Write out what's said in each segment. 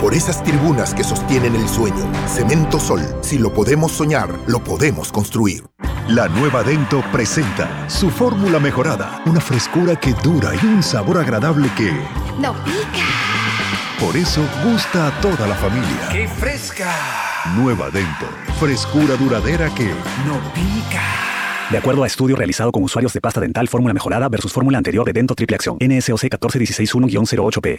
Por esas tribunas que sostienen el sueño. Cemento Sol. Si lo podemos soñar, lo podemos construir. La nueva Dento presenta su fórmula mejorada. Una frescura que dura y un sabor agradable que... ¡No pica! Por eso gusta a toda la familia. ¡Qué fresca! Nueva Dento. Frescura duradera que... ¡No pica! De acuerdo a estudio realizado con usuarios de pasta dental fórmula mejorada versus fórmula anterior de Dento Triple Acción. NSOC 14161-08P.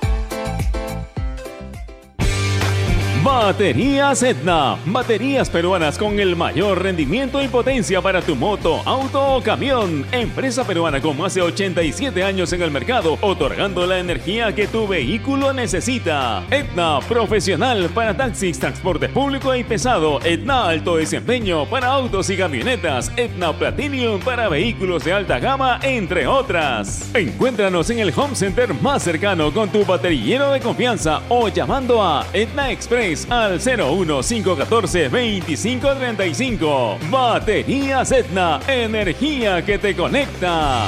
Baterías Etna. Baterías peruanas con el mayor rendimiento y potencia para tu moto, auto o camión. Empresa peruana con más de 87 años en el mercado, otorgando la energía que tu vehículo necesita. Etna Profesional para taxis, transporte público y pesado. Etna Alto Desempeño para autos y camionetas. Etna Platinum para vehículos de alta gama, entre otras. Encuéntranos en el home center más cercano con tu baterillero de confianza o llamando a Etna Express al 01514 2535. Baterías Etna, energía que te conecta.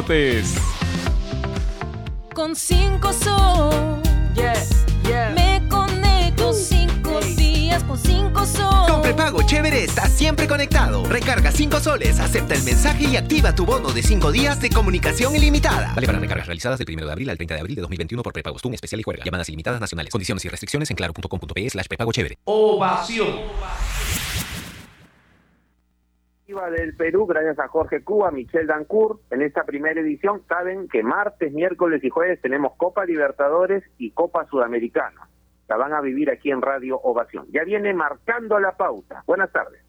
Con 5 sol. Me conecto 5 días con 5 sol. Con prepago chévere estás siempre conectado. Recarga 5 soles, acepta el mensaje y activa tu bono de 5 días de comunicación ilimitada. Vale para recargas realizadas del 1 de abril al 30 de abril de 2021 por prepago Stun especial y juega. Llamadas ilimitadas nacionales. Condiciones y restricciones en claro.com.pe slash prepago chévere. Ovación del Perú, gracias a Jorge Cuba, Michelle Dancourt. En esta primera edición saben que martes, miércoles y jueves tenemos Copa Libertadores y Copa Sudamericana. La van a vivir aquí en Radio Ovación. Ya viene marcando la pauta. Buenas tardes.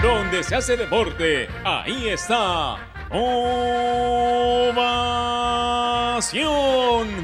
Donde se hace deporte, ahí está. Ovación.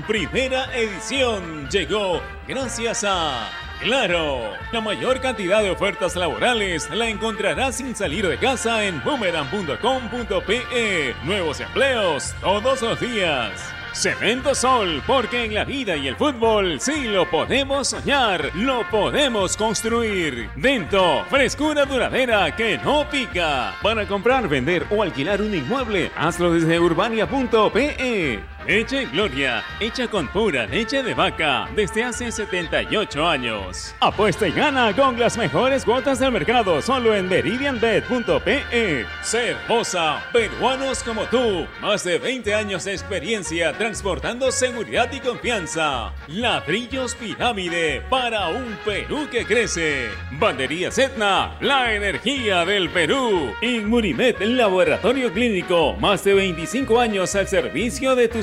Primera edición llegó gracias a Claro, la mayor cantidad de ofertas laborales la encontrarás sin salir de casa en boomerang.com.pe. Nuevos empleos todos los días. Cemento Sol, porque en la vida y el fútbol sí lo podemos soñar, lo podemos construir. Dento, frescura duradera que no pica. Para comprar, vender o alquilar un inmueble, hazlo desde urbania.pe. Leche Gloria, hecha con pura leche de vaca desde hace 78 años. Apuesta y gana con las mejores cuotas del mercado solo en meridianbet.pe. Cervosa, peruanos como tú, más de 20 años de experiencia transportando seguridad y confianza. Ladrillos Pirámide para un Perú que crece. Bandería Etna, la energía del Perú. Inmunimed, laboratorio clínico, más de 25 años al servicio de tu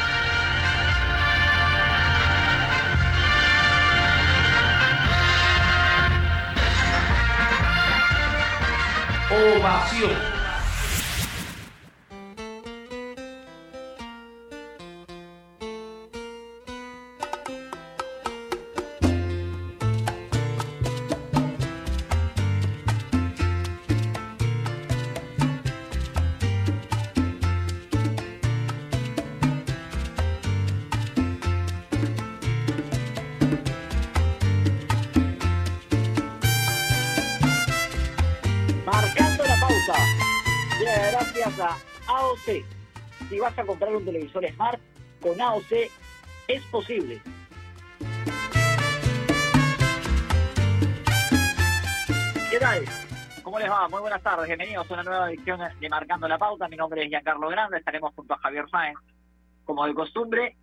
Ovación. Televisor Smart, con AOC es posible. ¿Qué tal? ¿Cómo les va? Muy buenas tardes. Bienvenidos a una nueva edición de Marcando la Pauta. Mi nombre es Giancarlo Grande. Estaremos junto a Javier Sáenz, como de costumbre.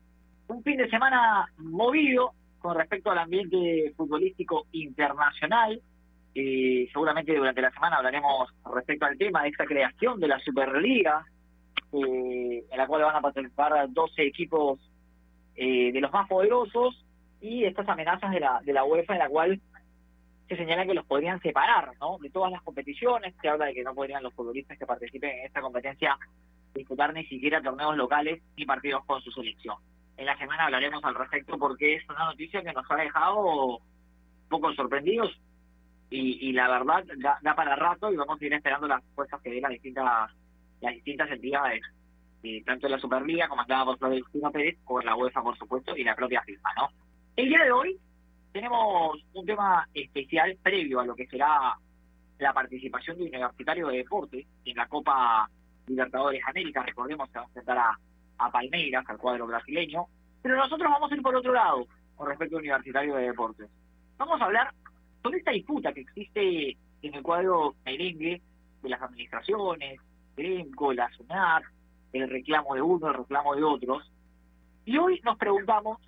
Un fin de semana movido con respecto al ambiente futbolístico internacional. Eh, seguramente durante la semana hablaremos respecto al tema de esta creación de la Superliga, eh, en la cual van a participar 12 equipos eh, de los más poderosos y estas amenazas de la, de la UEFA en la cual se señala que los podrían separar ¿no? de todas las competiciones, se habla de que no podrían los futbolistas que participen en esta competencia disputar ni siquiera torneos locales ni partidos con su selección. En la semana hablaremos al respecto porque es una noticia que nos ha dejado un poco sorprendidos y, y la verdad da, da para rato y vamos a ir esperando las respuestas que den las distintas las distintas entidades eh, tanto la Superliga comandada por Florentino Pérez por la UEFA por supuesto y la propia FIFA no el día de hoy tenemos un tema especial previo a lo que será la participación de Universitario de Deportes en la Copa Libertadores América. Recordemos que va a enfrentar a, a Palmeiras al cuadro brasileño. Pero nosotros vamos a ir por otro lado con respecto a Universitario de Deportes. Vamos a hablar sobre esta disputa que existe en el cuadro merengue de las administraciones, Gremco, la SUNAT, el reclamo de uno, el reclamo de otros. Y hoy nos preguntamos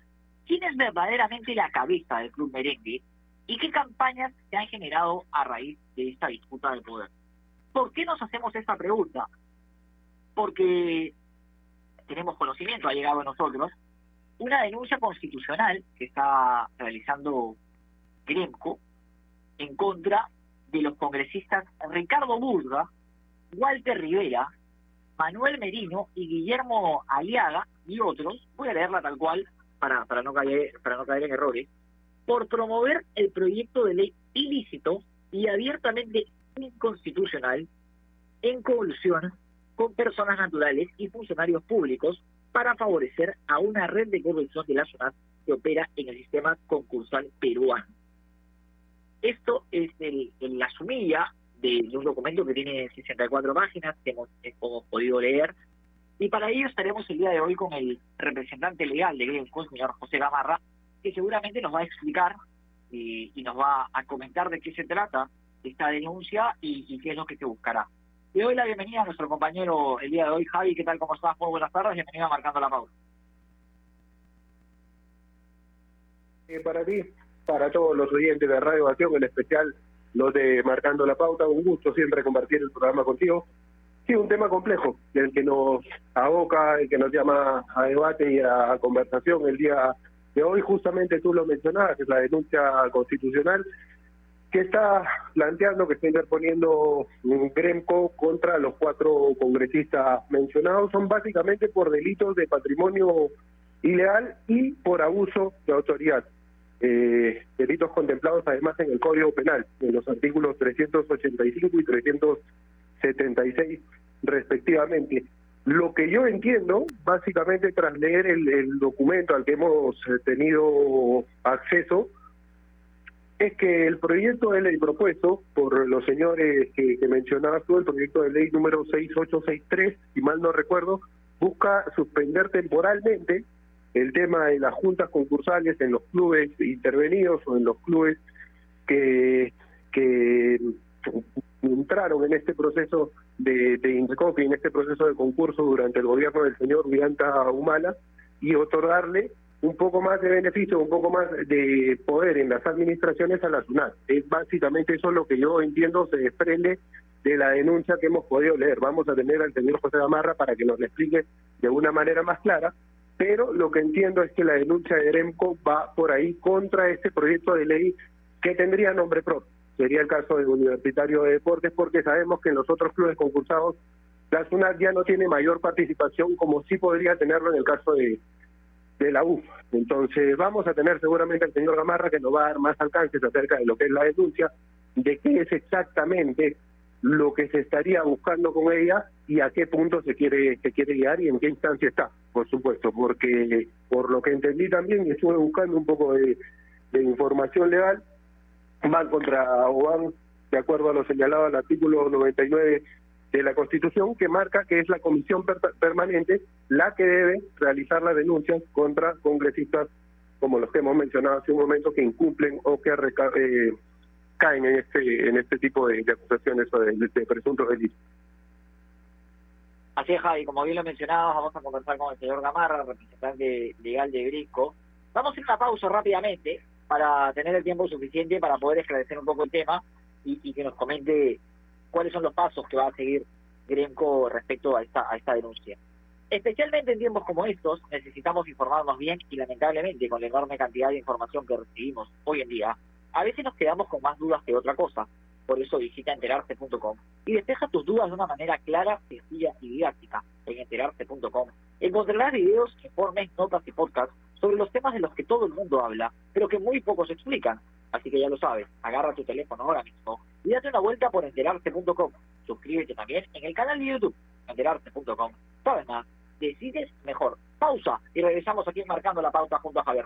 quién es verdaderamente la cabeza del club merengue y qué campañas se han generado a raíz de esta disputa de poder. ¿Por qué nos hacemos esta pregunta? Porque tenemos conocimiento, ha llegado a nosotros, una denuncia constitucional que está realizando Gremco en contra de los congresistas Ricardo Burga, Walter Rivera, Manuel Merino y Guillermo Aliaga y otros, voy a leerla tal cual para, para, no, caer, para no caer en errores, por promover el proyecto de ley ilícito y abiertamente inconstitucional en colusión con personas naturales y funcionarios públicos para favorecer a una red de corrupción de la zona que opera en el sistema concursal peruano. Esto es el, el la sumilla de, un documento que tiene 64 páginas que hemos, podido leer. Y para ello estaremos el día de hoy con el representante legal de Gremco, el señor José Gamarra, que seguramente nos va a explicar y, y, nos va a comentar de qué se trata esta denuncia y, qué es lo que se buscará. Le doy la bienvenida a nuestro compañero el día de hoy, Javi. ¿Qué tal? ¿Cómo estás? Muy buenas tardes. Bienvenido a Marcando la Pauta. Eh, para ti, para todos los oyentes de Radio Acción, en especial los de Marcando la Pauta. Un gusto siempre compartir el programa contigo. Sí, un tema complejo, el que nos aboca, el que nos llama a debate y a conversación el día de hoy, justamente tú lo mencionabas, es la denuncia constitucional que está planteando, que está interponiendo un Gremco contra los cuatro congresistas mencionados, son básicamente por delitos de patrimonio ilegal y por abuso de autoridad. Eh, delitos contemplados además en el Código Penal, en los artículos 385 y 376 respectivamente. Lo que yo entiendo, básicamente tras leer el, el documento al que hemos eh, tenido acceso, es que el proyecto de ley propuesto por los señores que, que mencionabas tú, el proyecto de ley número 6863, si mal no recuerdo, busca suspender temporalmente el tema de las juntas concursales en los clubes intervenidos o en los clubes que, que entraron en este proceso de, de Indecopi, en este proceso de concurso durante el gobierno del señor Vianta Humala y otorgarle un poco más de beneficio, un poco más de poder en las administraciones a la SUNAT. Es básicamente eso lo que yo entiendo se desprende de la denuncia que hemos podido leer. Vamos a tener al señor José Gamarra para que nos lo explique de una manera más clara, pero lo que entiendo es que la denuncia de EREMCO va por ahí contra este proyecto de ley que tendría nombre propio. Sería el caso del Universitario de Deportes, porque sabemos que en los otros clubes concursados la SUNAT ya no tiene mayor participación como sí podría tenerlo en el caso de, de la UF. Entonces vamos a tener seguramente al señor Gamarra que nos va a dar más alcances acerca de lo que es la denuncia, de qué es exactamente lo que se estaría buscando con ella y a qué punto se quiere se quiere guiar y en qué instancia está, por supuesto, porque por lo que entendí también y estuve buscando un poco de, información legal, van contra o van de acuerdo a lo señalado al artículo 99 de la Constitución que marca que es la comisión per permanente la que debe realizar las denuncias contra congresistas como los que hemos mencionado hace un momento que incumplen o que eh, caen en este en este tipo de, acusaciones o de, presuntos delitos. Así es, Javi, como bien lo mencionabas, vamos a conversar con el señor Gamarra, representante legal de Grisco. Vamos a a una pausa rápidamente para tener el tiempo suficiente para poder esclarecer un poco el tema y, y que nos comente cuáles son los pasos que va a seguir Gremco respecto a esta, a esta denuncia. Especialmente en tiempos como estos, necesitamos informarnos bien y lamentablemente con la enorme cantidad de información que recibimos hoy en día, a veces nos quedamos con más dudas que otra cosa. Por eso visita enterarse.com y despeja tus dudas de una manera clara, sencilla y didáctica. En enterarse.com encontrarás videos, informes, notas y podcasts sobre los temas de los que todo el mundo habla, pero que muy pocos explican. Así que ya lo sabes, agarra tu teléfono ahora mismo y date una vuelta por enterarse.com. Suscríbete también en el canal de YouTube, enterarse.com. Sabes más, decides mejor. Pausa y regresamos aquí marcando la pauta junto a Javier.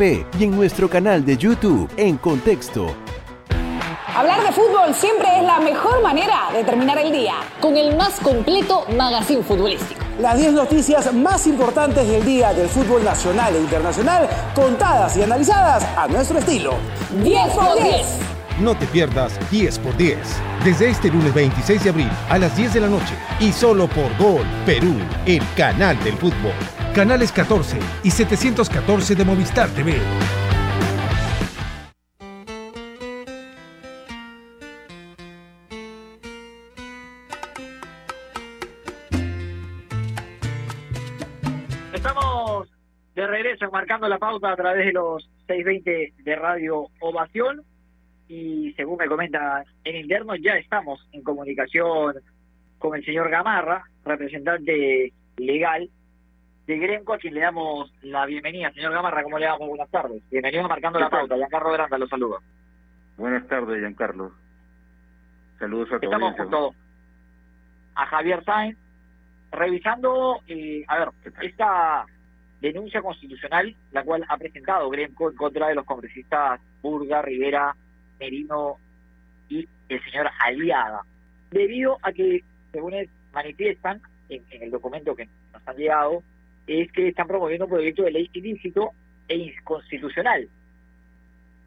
y en nuestro canal de YouTube en Contexto. Hablar de fútbol siempre es la mejor manera de terminar el día. Con el más completo magazine futbolístico. Las 10 noticias más importantes del día del fútbol nacional e internacional, contadas y analizadas a nuestro estilo. 10 por 10. No te pierdas 10 por 10. Desde este lunes 26 de abril a las 10 de la noche y solo por Gol Perú, el canal del fútbol. Canales 14 y 714 de Movistar TV. Estamos de regreso marcando la pauta a través de los 620 de Radio Ovación y según me comenta en interno ya estamos en comunicación con el señor Gamarra, representante legal de Gremco, a quien le damos la bienvenida. Señor Gamarra, ¿cómo le damos? Buenas tardes. Bienvenido a Marcando la Pauta. Giancarlo Granda lo saluda. Buenas tardes, Giancarlo. Saludos a todos. Estamos junto, a Javier Sáenz, revisando, eh, a ver, esta denuncia constitucional, la cual ha presentado Gremco en contra de los congresistas Burga, Rivera, Merino y el señor Aliaga, debido a que, según es, manifiestan en, en el documento que nos han llegado, es que están promoviendo un proyecto de ley ilícito e inconstitucional.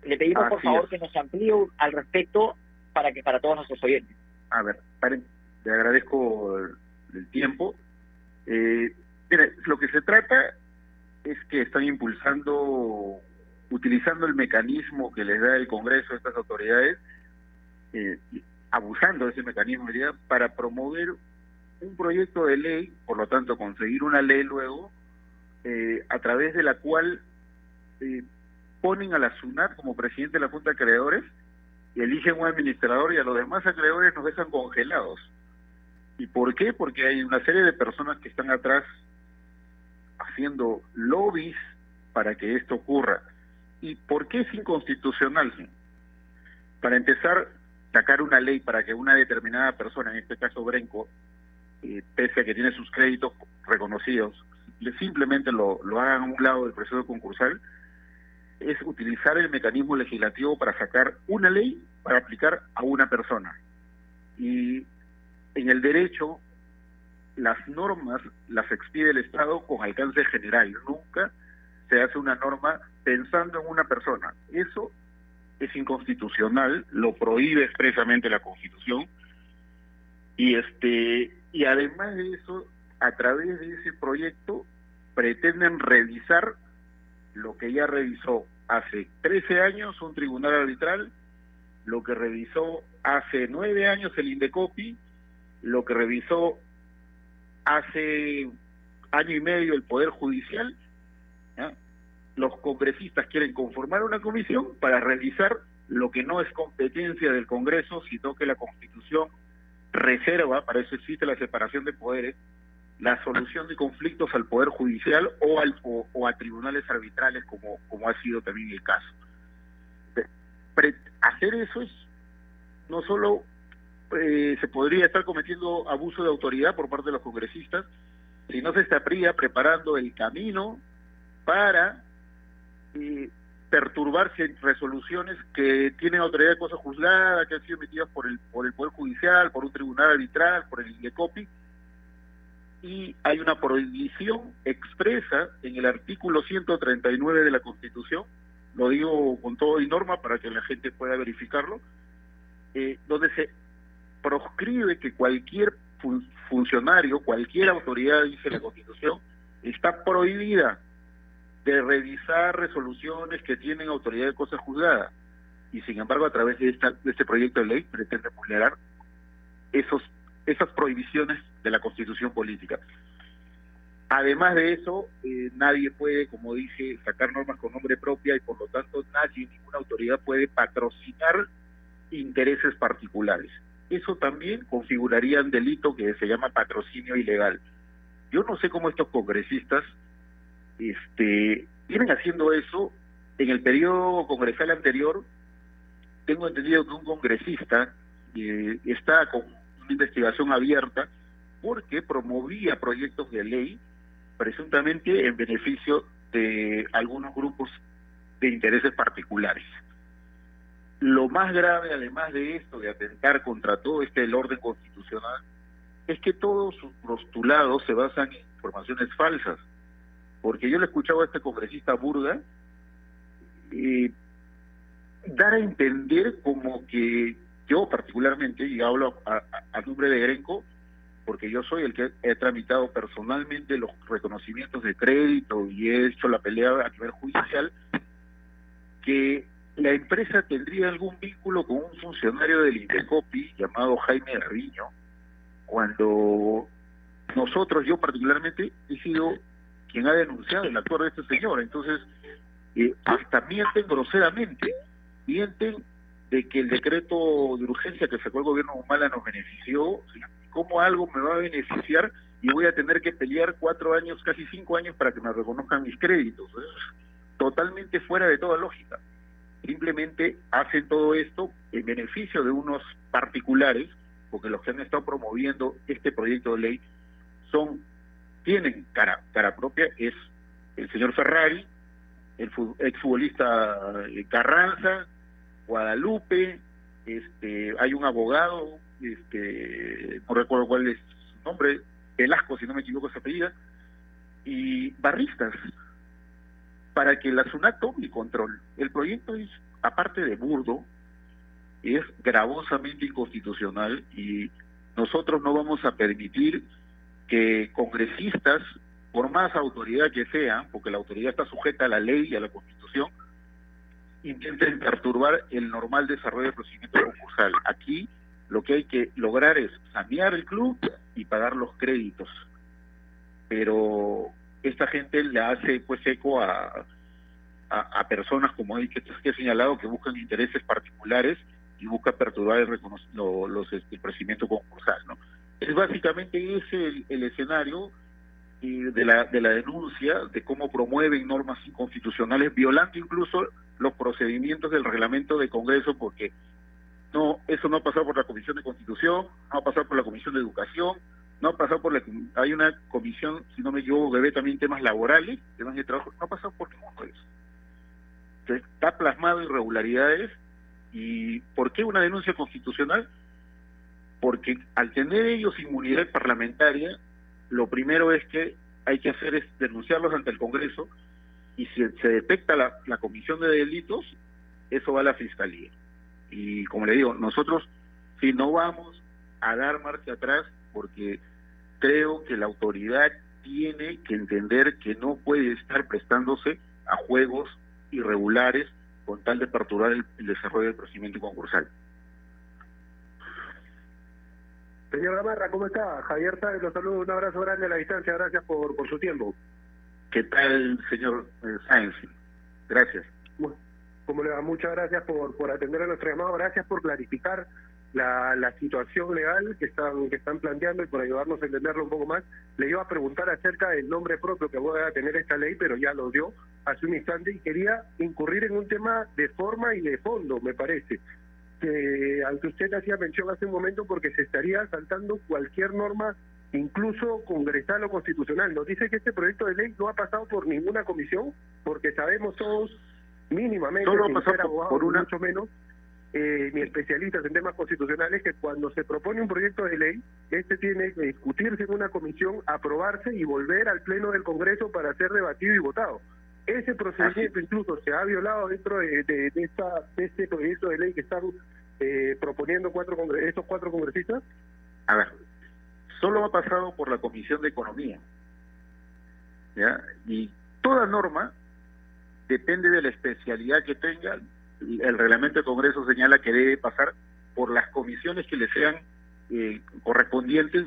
Le pedimos, por favor, es. que nos amplíe al respecto para que para todos nuestros oyentes. A ver, paren, le agradezco el, tiempo. Eh, mire, lo que se trata es que están impulsando, utilizando el mecanismo que les da el Congreso a estas autoridades, eh, abusando de ese mecanismo diría, para promover un proyecto de ley, por lo tanto conseguir una ley luego, eh, a través de la cual eh, ponen a la SUNAT como presidente de la Junta de Creadores y eligen un administrador y a los demás acreedores nos dejan congelados. ¿Y por qué? Porque hay una serie de personas que están atrás haciendo lobbies para que esto ocurra. ¿Y por qué es inconstitucional? Para empezar, sacar una ley para que una determinada persona, en este caso Brenco, eh, pese a que tiene sus créditos reconocidos, le- simplemente lo, lo hagan a un lado del proceso concursal, es utilizar el mecanismo legislativo para sacar una ley para aplicar a una persona. Y en el derecho, las normas las expide el Estado con alcance general. Nunca se hace una norma pensando en una persona. Eso es inconstitucional, lo prohíbe expresamente la Constitución. Y este y además de eso, a través de ese proyecto pretenden revisar lo que ya revisó hace 13 años un tribunal arbitral, lo que revisó hace 9 años el Indecopi, lo que revisó hace año y medio el Poder Judicial. Los congresistas quieren conformar una comisión para revisar lo que no es competencia del Congreso, sino que la Constitución reserva, para eso existe la separación de poderes, la solución de conflictos al Poder Judicial o, al, o, a tribunales arbitrales, como, como ha sido también el caso. Pre- hacer eso es no solo eh, se podría estar cometiendo abuso de autoridad por parte de los congresistas, sino se estaría preparando el camino para eh, perturbarse resoluciones que tienen autoridad de cosa juzgada, que han sido emitidas por el, por el Poder Judicial, por un tribunal arbitral, por el INDECOPI, y hay una prohibición expresa en el artículo 139 de la Constitución, lo digo con todo y norma para que la gente pueda verificarlo, eh, donde se proscribe que cualquier fun- funcionario, cualquier autoridad, dice la Constitución, está prohibida de revisar resoluciones que tienen autoridad de cosa juzgada. Y sin embargo, a través de, esta, de este proyecto de ley pretende vulnerar esos, esas prohibiciones de la Constitución política. Además de eso, eh, nadie puede, como dije, sacar normas con nombre propia y por lo tanto nadie, ninguna autoridad puede patrocinar intereses particulares. Eso también configuraría un delito que se llama patrocinio ilegal. Yo no sé cómo estos congresistas este, vienen haciendo eso. En el periodo congresal anterior, tengo entendido que un congresista eh, está con una investigación abierta porque promovía proyectos de ley presuntamente en beneficio de algunos grupos de intereses particulares. Lo más grave, además de esto, de atentar contra todo este orden constitucional, es que todos sus postulados se basan en informaciones falsas. Porque yo le escuchaba a este congresista Burga dar a entender como que yo particularmente, y hablo a, a- nombre de Grenco, porque yo soy el que he tramitado personalmente los reconocimientos de crédito y he hecho la pelea a nivel judicial, que la empresa tendría algún vínculo con un funcionario del Indecopi llamado Jaime Garriño, cuando nosotros, yo particularmente, he sido quien ha denunciado el actuar de este señor. Entonces, eh, hasta mienten groseramente, mienten de que el decreto de urgencia que sacó el gobierno Humala nos benefició. ¿cómo algo me va a beneficiar y voy a tener que pelear cuatro años, casi cinco años para que me reconozcan mis créditos? Totalmente fuera de toda lógica. Simplemente hacen todo esto en beneficio de unos particulares porque los que han estado promoviendo este proyecto de ley son tienen cara cara propia es el señor Ferrari, el fu- exfutbolista eh, Carranza, Guadalupe, este hay un abogado, este no recuerdo cuál es su nombre, Velasco si no me equivoco esa apellida, y barristas para que la SUNAT tome control. El proyecto es, aparte de burdo, es gravosamente inconstitucional y nosotros no vamos a permitir que congresistas, por más autoridad que sean, porque la autoridad está sujeta a la ley y a la constitución, intenten perturbar el normal desarrollo del procedimiento concursal. Aquí lo que hay que lograr es sanear el club y pagar los créditos. Pero esta gente le hace pues eco a, a, personas como hay que, he señalado que buscan intereses particulares y busca perturbar el, recono- lo- los, este, el procedimiento concursal. ¿no? Es básicamente ese el, escenario eh, de, la, de la denuncia de cómo promueven normas inconstitucionales, violando incluso los procedimientos del reglamento de Congreso, porque no eso no ha pasado por la Comisión de Constitución, no ha pasado por la Comisión de Educación, no ha pasado por la... Hay una comisión, si no me equivoco, que ve también temas laborales, temas de trabajo, no ha pasado por ninguno de eso. Entonces, está plasmado irregularidades ¿Y por qué una denuncia constitucional? Porque al tener ellos inmunidad parlamentaria, lo primero es que hay que hacer es denunciarlos ante el Congreso y si se detecta la, comisión de delitos, eso va a la Fiscalía. Y como le digo, nosotros si no vamos a dar marcha atrás porque creo que la autoridad tiene que entender que no puede estar prestándose a juegos irregulares con tal de perturbar el desarrollo del procedimiento concursal. Señor Gamarra, ¿cómo está? Javier Sáenz, los saludo, un abrazo grande a la distancia, gracias por, por su tiempo. ¿Qué tal, señor eh, Sáenz? Gracias. Bueno, como le va, muchas gracias por, por atender a nuestro llamado, gracias por clarificar la, la situación legal que están que están planteando y por ayudarnos a entenderlo un poco más. Le iba a preguntar acerca del nombre propio que va a tener esta ley, pero ya lo dio hace un instante y quería incurrir en un tema de forma y de fondo, me parece. Que, al que usted hacía mención hace un momento porque se estaría saltando cualquier norma, incluso congresal o constitucional. Nos dice que este proyecto de ley no ha pasado por ninguna comisión, porque sabemos todos mínimamente, Solo ha sin pasado ser por- abogados, por una- mucho menos, eh, ni especialistas en temas constitucionales, que cuando se propone un proyecto de ley, este tiene que discutirse en una comisión, aprobarse y volver al Pleno del Congreso para ser debatido y votado. Ese procedimiento incluso se ha violado dentro de, de- de esta, de este proyecto de ley que están eh, proponiendo cuatro congre- estos cuatro congresistas. A ver, solo ha pasado por la Comisión de Economía. ¿ya? Y toda norma depende de la especialidad que tenga. El reglamento del Congreso señala que debe pasar por las comisiones que le sean eh, correspondientes,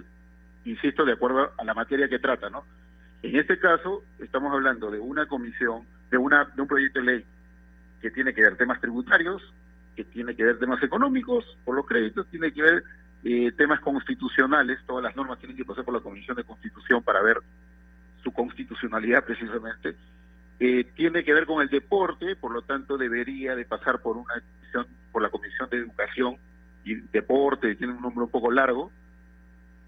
insisto, de acuerdo a la materia que trata, ¿no? En este caso, estamos hablando de una comisión, de, una, de un proyecto de ley que tiene que ver temas tributarios, que tiene que ver temas económicos, por los créditos, tiene que ver eh, temas constitucionales, todas las normas tienen que pasar por la Comisión de Constitución para ver su constitucionalidad precisamente, eh, tiene que ver con el deporte, por lo tanto debería de pasar por una comisión, por la Comisión de Educación y Deporte, tiene un nombre un poco largo,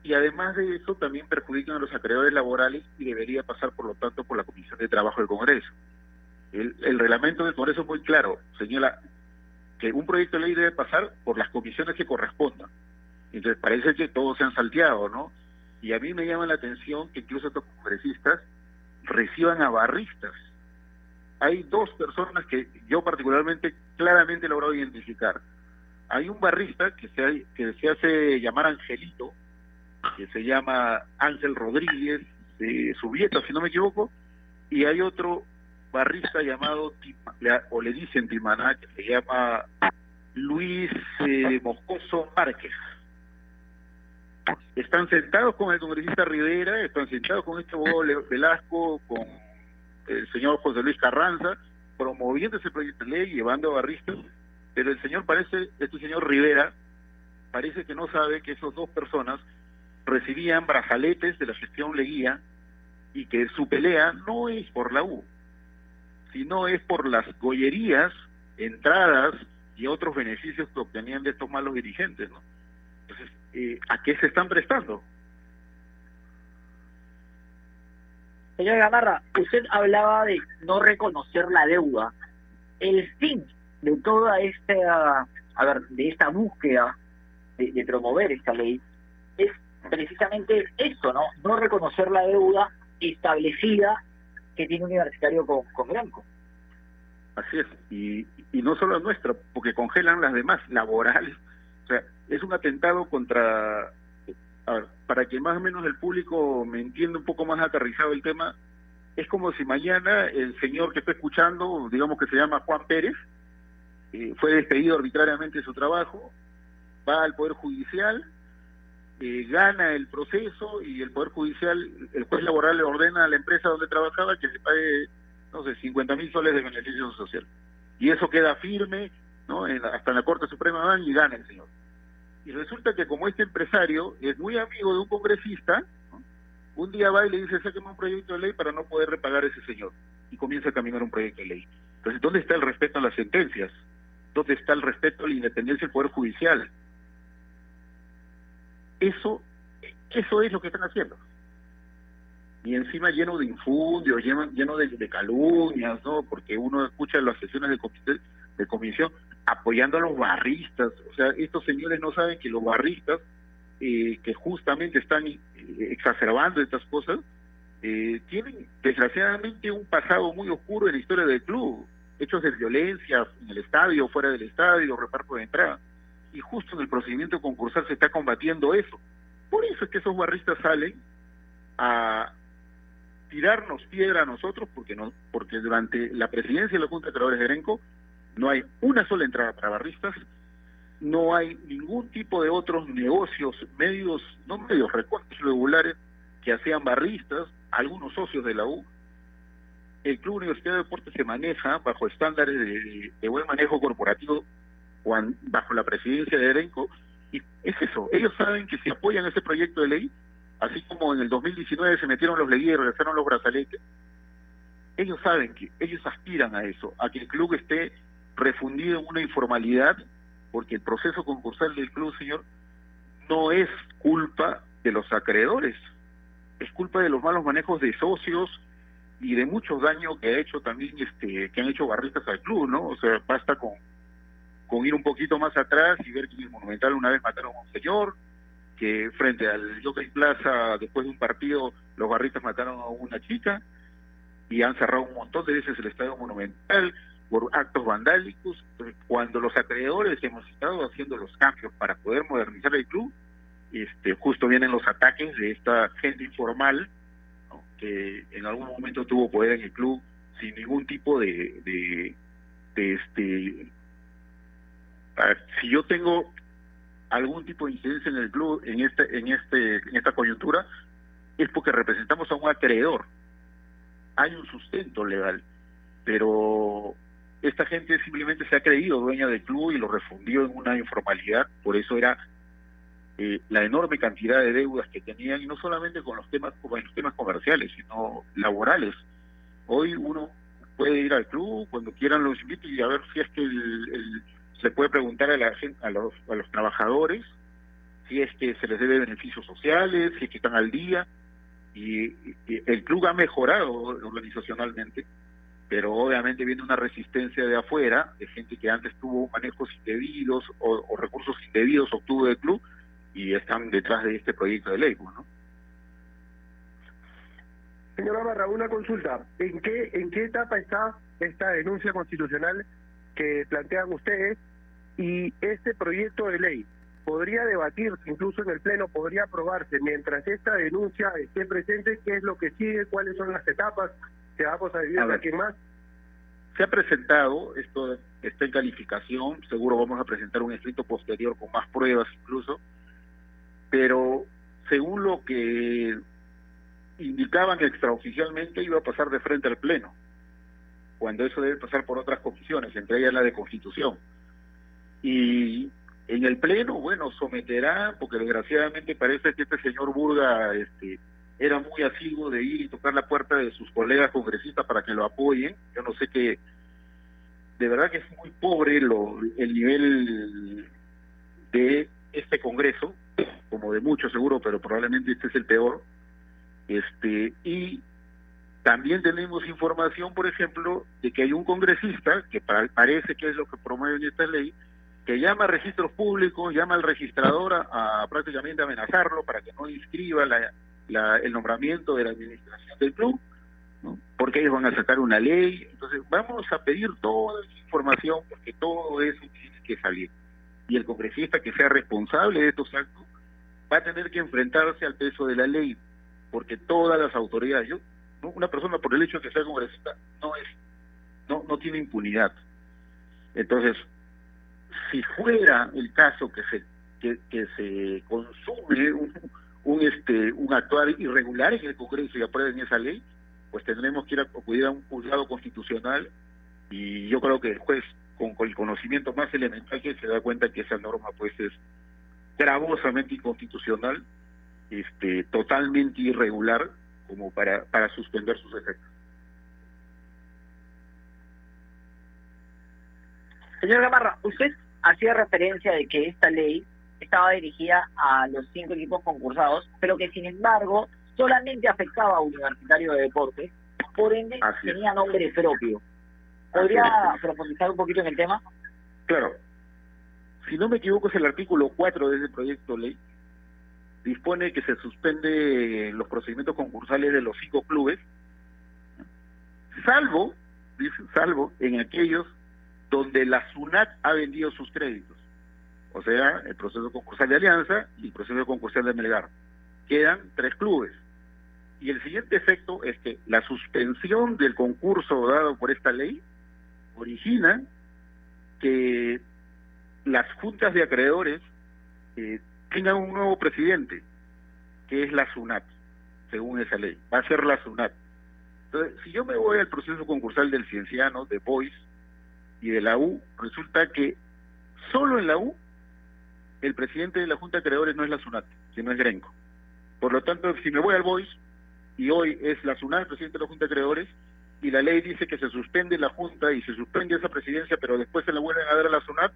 y además de eso también perjudican a los acreedores laborales y debería pasar por lo tanto por la Comisión de Trabajo del Congreso. El, el reglamento del Congreso es muy claro, señala que un proyecto de ley debe pasar por las comisiones que correspondan. Entonces parece que todos se han salteado, ¿no? Y a mí me llama la atención que incluso estos congresistas reciban a barristas. Hay dos personas que yo particularmente claramente he logrado identificar. Hay un barrista que se, que se hace llamar Angelito, que se llama Ángel Rodríguez, de Subieta, si no me equivoco, y hay otro barrista llamado, o le dicen Timaná, que se llama Luis eh, Moscoso Márquez. Están sentados con el congresista Rivera, están sentados con este abogado Velasco, con el señor José Luis Carranza, promoviendo ese proyecto de ley, llevando a barristas, pero el señor parece, este señor Rivera, parece que no sabe que esas dos personas recibían brazaletes de la gestión Leguía y que su pelea no es por la U, sino es por las gollerías, entradas y otros beneficios que obtenían de estos malos dirigentes, ¿no? Entonces, eh, a qué se están prestando. Señor Gamarra, usted hablaba de no reconocer la deuda. El fin de toda esta, a ver, de esta búsqueda de, de promover esta ley es precisamente esto, ¿no? No reconocer la deuda establecida que tiene un universitario con, con. Así es, y, y no solo nuestra, porque congelan las demás, laborales. O sea, es un atentado contra... Para que más o menos el público me entienda un poco más aterrizado el tema, es como si mañana el señor que está escuchando, digamos que se llama Juan Pérez, eh, fue despedido arbitrariamente de su trabajo, va al Poder Judicial, eh, gana el proceso y el Poder Judicial, el juez laboral le ordena a la empresa donde trabajaba que le pague, no sé, 50 mil soles de beneficio social. Y eso queda firme, ¿no? Hasta en la Corte Suprema van y gana el señor. Y resulta que como este empresario es muy amigo de un congresista, ¿no? un día va y le dice, sáqueme un proyecto de ley para no poder repagar a ese señor. Y comienza a caminar un proyecto de ley. Entonces, ¿dónde está el respeto a las sentencias? ¿Dónde está el respeto a la independencia del Poder Judicial? Eso, eso es lo que están haciendo. Y encima lleno de infundios, lleno, de, calumnias, ¿no? Porque uno escucha las sesiones de comisión apoyando a los barristas. O sea, estos señores no saben que los barristas, eh, que justamente están eh, exacerbando estas cosas, eh, tienen desgraciadamente un pasado muy oscuro en la historia del club. Hechos de violencia en el estadio, fuera del estadio, reparto de entrada. Y justo en el procedimiento concursal se está combatiendo eso. Por eso es que esos barristas salen a tirarnos piedra a nosotros, porque no, porque durante la presidencia de la Junta de Trabajadores de Erenco no hay una sola entrada para barristas, no hay ningún tipo de otros negocios, medios, no medios, recortes regulares que hacían barristas, algunos socios de la U. El Club Universidad de Deportes se maneja bajo estándares de buen manejo corporativo bajo la presidencia de Erenco, y es eso, ellos saben que si apoyan ese proyecto de ley, así como en el 2019 se metieron los leyes y regresaron los brazaletes, ellos saben que ellos aspiran a eso, a que el club esté refundido en una informalidad, porque el proceso concursal del club, señor, no es culpa de los acreedores, es culpa de los malos manejos de socios y de muchos daños que ha hecho también este que han hecho barristas al club, ¿no? O sea, basta con con ir un poquito más atrás y ver que en el Monumental una vez mataron a un señor, que frente al Jockey Plaza, después de un partido, los barristas mataron a una chica y han cerrado un montón de veces el Estadio Monumental por actos vandálicos. Cuando los acreedores hemos estado haciendo los cambios para poder modernizar el club, este, justo vienen los ataques de esta gente informal que en algún momento tuvo poder en el club sin ningún tipo de, de, de este si yo tengo algún tipo de incidencia en el club en este en este en esta coyuntura es porque representamos a un acreedor. Hay un sustento legal pero esta gente simplemente se ha creído dueña del club y lo refundió en una informalidad. Por eso era eh, la enorme cantidad de deudas que tenían y no solamente con los temas con los temas comerciales sino laborales. Hoy uno puede ir al club cuando quieran los invito y a ver si es que el se puede preguntar a la los, a los trabajadores si es que se les debe beneficios sociales, si es que están al día. Y, y el club ha mejorado organizacionalmente, pero obviamente viene una resistencia de afuera, de gente que antes tuvo manejos indebidos o, o recursos indebidos obtuvo del club y están detrás de este proyecto de ley, pues, ¿no? Señora Barra, una consulta. ¿En qué, ¿En qué etapa está esta denuncia constitucional que plantean ustedes y este proyecto de ley? ¿Podría debatirse incluso en el Pleno, podría aprobarse mientras esta denuncia esté presente? ¿Qué es lo que sigue? ¿Cuáles son las etapas? ¿Se va a posibilidad A quién más? Se ha presentado, esto está en calificación, seguro vamos a presentar un escrito posterior con más pruebas incluso, pero según lo que indicaban extraoficialmente iba a pasar de frente al Pleno, cuando eso debe pasar por otras comisiones, entre ellas la de Constitución. Y en el Pleno, bueno, someterá, porque desgraciadamente parece que este señor Burga este, era muy asiduo de ir y tocar la puerta de sus colegas congresistas para que lo apoyen. Yo no sé qué, de verdad que es muy pobre lo, el nivel de este Congreso, como de muchos seguro, pero probablemente este es el peor. Este, y también tenemos información, por ejemplo, de que hay un congresista, que parece que es lo que promueve esta ley, que llama a registros públicos, llama al registrador a, prácticamente amenazarlo para que no inscriba el nombramiento de la administración del club, porque ellos van a sacar una ley. Entonces, vamos a pedir toda esa información porque todo eso tiene que salir. Y el congresista que sea responsable de estos actos va a tener que enfrentarse al peso de la ley, porque todas las autoridades, yo, una persona por el hecho de que sea congresista no es, no, no tiene impunidad. Entonces, si fuera el caso que se que, se consume un, un este un actuar irregular en el Congreso y aprueben esa ley, pues tendremos que ir a acudir a un juzgado constitucional y yo creo que el juez con, con el conocimiento más elemental que se da cuenta que esa norma pues es gravosamente inconstitucional, este, totalmente irregular como para, para suspender sus efectos. Señor Gamarra, usted hacía referencia de que esta ley estaba dirigida a los cinco equipos concursados, pero que sin embargo solamente afectaba a Universitario de Deportes, por ende tenía nombre propio. ¿Podría profundizar un poquito en el tema? Claro, si no me equivoco, es el artículo 4 de ese proyecto ley. Dispone que se suspende los procedimientos concursales de los cinco clubes, salvo, dice, salvo en aquellos donde la SUNAT ha vendido sus créditos. O sea, el proceso concursal de Alianza y el proceso concursal de Melgar. Quedan tres clubes. Y el siguiente efecto es que la suspensión del concurso dado por esta ley origina que las juntas de acreedores eh, tengan un nuevo presidente, que es la SUNAT, según esa ley. Va a ser la SUNAT. Entonces, si yo me voy al proceso concursal del Cienciano, de Boys y de la U, resulta que solo en la U el presidente de la Junta de Acreedores no es la SUNAT, sino es Grenco. Por lo tanto, si me voy al Boys y hoy es la SUNAT el presidente de la Junta de Acreedores, y la ley dice que se suspende la Junta y se suspende esa presidencia, pero después se la vuelven a dar a la SUNAT,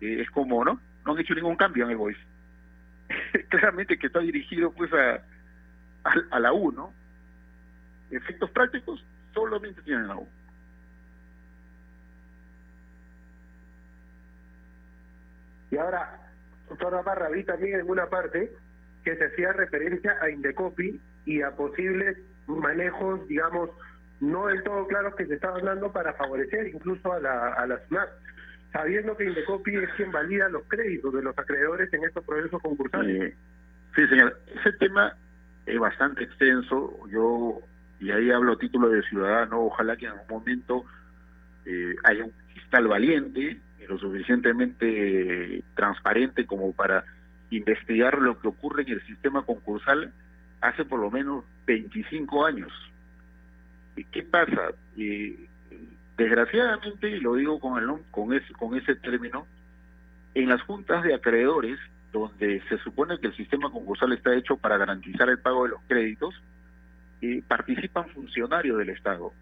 eh, es como, ¿no? No han hecho ningún cambio en el Boys. Claramente que está dirigido pues a, a, la U, ¿no? Efectos prácticos solamente tienen la U. Y ahora, doctor Navarra, vi también en una parte que se hacía referencia a Indecopi y a posibles manejos, digamos, no del todo claros que se estaban dando para favorecer incluso a la, a la sabiendo que Indecopi es quien valida los créditos de los acreedores en estos procesos concursales. sí, señor. Ese tema es bastante extenso. Yo, y ahí hablo título de ciudadano, ojalá que en algún momento eh, haya un fiscal valiente, lo suficientemente transparente como para investigar lo que ocurre en el sistema concursal hace por lo menos 25 años. ¿Qué pasa? Eh, Desgraciadamente, y lo digo con, el, con, ese, con ese término, en las juntas de acreedores, donde se supone que el sistema concursal está hecho para garantizar el pago de los créditos, eh, participan funcionarios del Estado.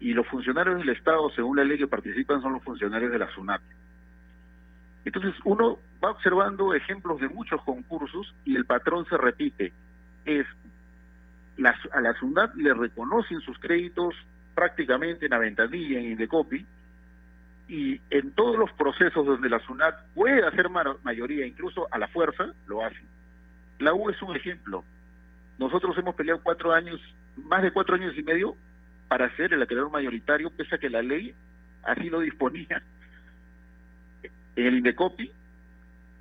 Y los funcionarios del Estado, según la ley que participan, son los funcionarios de la SUNAT. Entonces uno va observando ejemplos de muchos concursos y el patrón se repite. Es a la SUNAT le reconocen sus créditos prácticamente en Aventadilla, en Indecopi, y en todos los procesos donde la SUNAT puede hacer mayoría, incluso a la fuerza, lo hace. La U es un ejemplo. Nosotros hemos peleado cuatro años, más de cuatro años y medio, para ser el acreedor mayoritario, pese a que la ley así lo disponía. En el Indecopi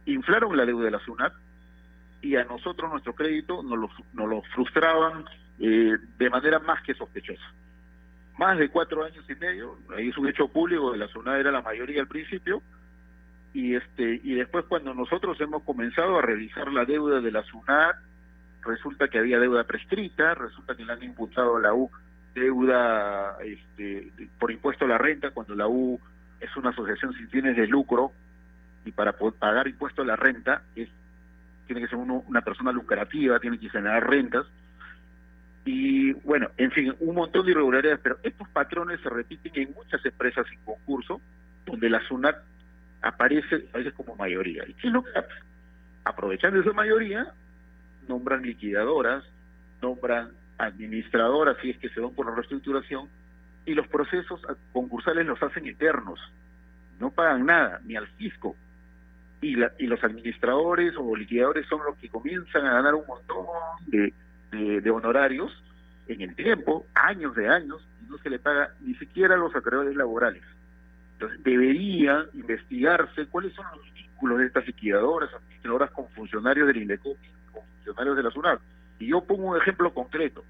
inflaron la deuda de la SUNAT y a nosotros nuestro crédito nos lo, nos lo frustraban eh, de manera más que sospechosa más de cuatro años y medio, ahí es un hecho público de la zona era la mayoría al principio, y este y después cuando nosotros hemos comenzado a revisar la deuda de la SUNAT, resulta que había deuda prescrita, resulta que le han imputado la U deuda este, por impuesto a la renta, cuando la U es una asociación sin fines de lucro, y para pagar impuesto a la renta es tiene que ser uno, una persona lucrativa, tiene que generar rentas, y bueno, en fin, un montón de irregularidades, pero estos patrones se repiten en muchas empresas sin concurso, donde la SUNAT aparece a veces como mayoría. ¿Y qué es lo que aprovechando esa mayoría, nombran liquidadoras, nombran administradoras si es que se van por la reestructuración, y los procesos concursales los hacen eternos, no pagan nada, ni al fisco. Y, la, y los administradores o liquidadores son los que comienzan a ganar un montón de, de, de honorarios en el tiempo, años de años, y no se le paga ni siquiera a los acreedores laborales. Entonces, debería investigarse cuáles son los vínculos de estas liquidadoras, administradoras con funcionarios del INDECOPI, con funcionarios de la SUNAT. Y yo pongo un ejemplo concreto.